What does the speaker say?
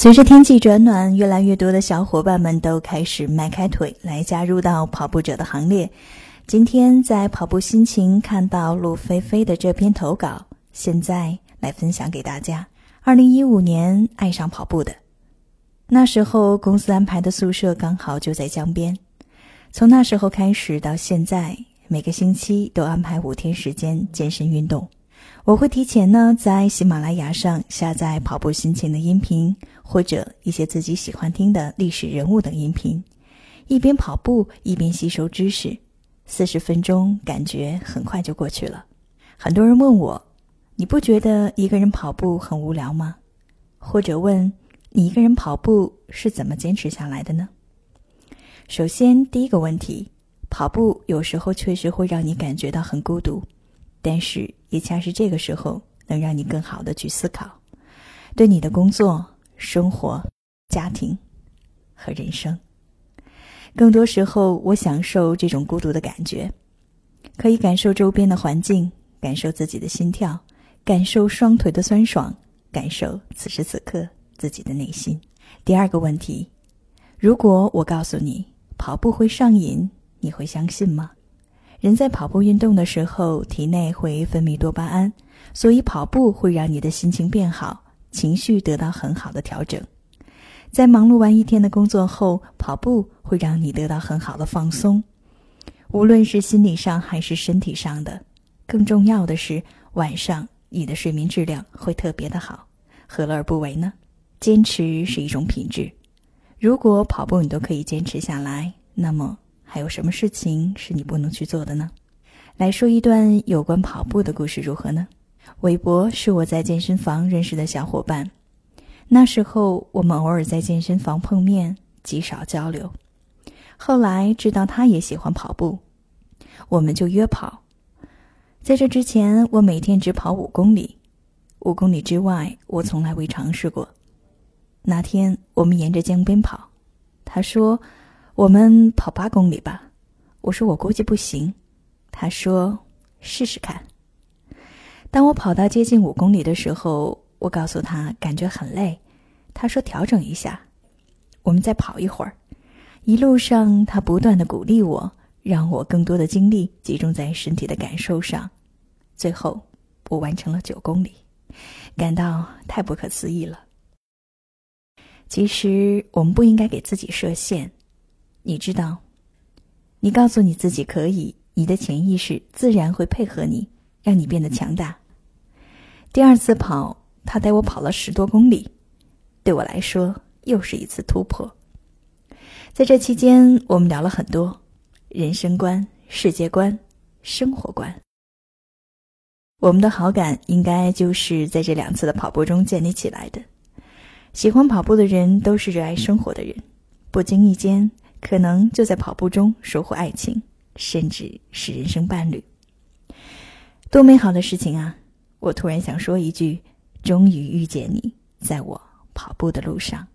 随着天气转暖，越来越多的小伙伴们都开始迈开腿来加入到跑步者的行列。今天在跑步心情看到陆菲菲的这篇投稿，现在来分享给大家。二零一五年爱上跑步的，那时候公司安排的宿舍刚好就在江边，从那时候开始到现在，每个星期都安排五天时间健身运动。我会提前呢，在喜马拉雅上下载跑步心情的音频，或者一些自己喜欢听的历史人物等音频，一边跑步一边吸收知识，四十分钟感觉很快就过去了。很多人问我，你不觉得一个人跑步很无聊吗？或者问你一个人跑步是怎么坚持下来的呢？首先，第一个问题，跑步有时候确实会让你感觉到很孤独。但是，也恰是这个时候，能让你更好的去思考，对你的工作、生活、家庭和人生。更多时候，我享受这种孤独的感觉，可以感受周边的环境，感受自己的心跳，感受双腿的酸爽，感受此时此刻自己的内心。第二个问题：如果我告诉你跑步会上瘾，你会相信吗？人在跑步运动的时候，体内会分泌多巴胺，所以跑步会让你的心情变好，情绪得到很好的调整。在忙碌完一天的工作后，跑步会让你得到很好的放松，无论是心理上还是身体上的。更重要的是，晚上你的睡眠质量会特别的好，何乐而不为呢？坚持是一种品质，如果跑步你都可以坚持下来，那么。还有什么事情是你不能去做的呢？来说一段有关跑步的故事如何呢？韦博是我在健身房认识的小伙伴，那时候我们偶尔在健身房碰面，极少交流。后来知道他也喜欢跑步，我们就约跑。在这之前，我每天只跑五公里，五公里之外我从来未尝试过。那天我们沿着江边跑，他说。我们跑八公里吧，我说我估计不行，他说试试看。当我跑到接近五公里的时候，我告诉他感觉很累，他说调整一下，我们再跑一会儿。一路上他不断的鼓励我，让我更多的精力集中在身体的感受上。最后我完成了九公里，感到太不可思议了。其实我们不应该给自己设限。你知道，你告诉你自己可以，你的潜意识自然会配合你，让你变得强大。第二次跑，他带我跑了十多公里，对我来说又是一次突破。在这期间，我们聊了很多人生观、世界观、生活观。我们的好感应该就是在这两次的跑步中建立起来的。喜欢跑步的人都是热爱生活的人，不经意间。可能就在跑步中收获爱情，甚至是人生伴侣，多美好的事情啊！我突然想说一句：终于遇见你，在我跑步的路上。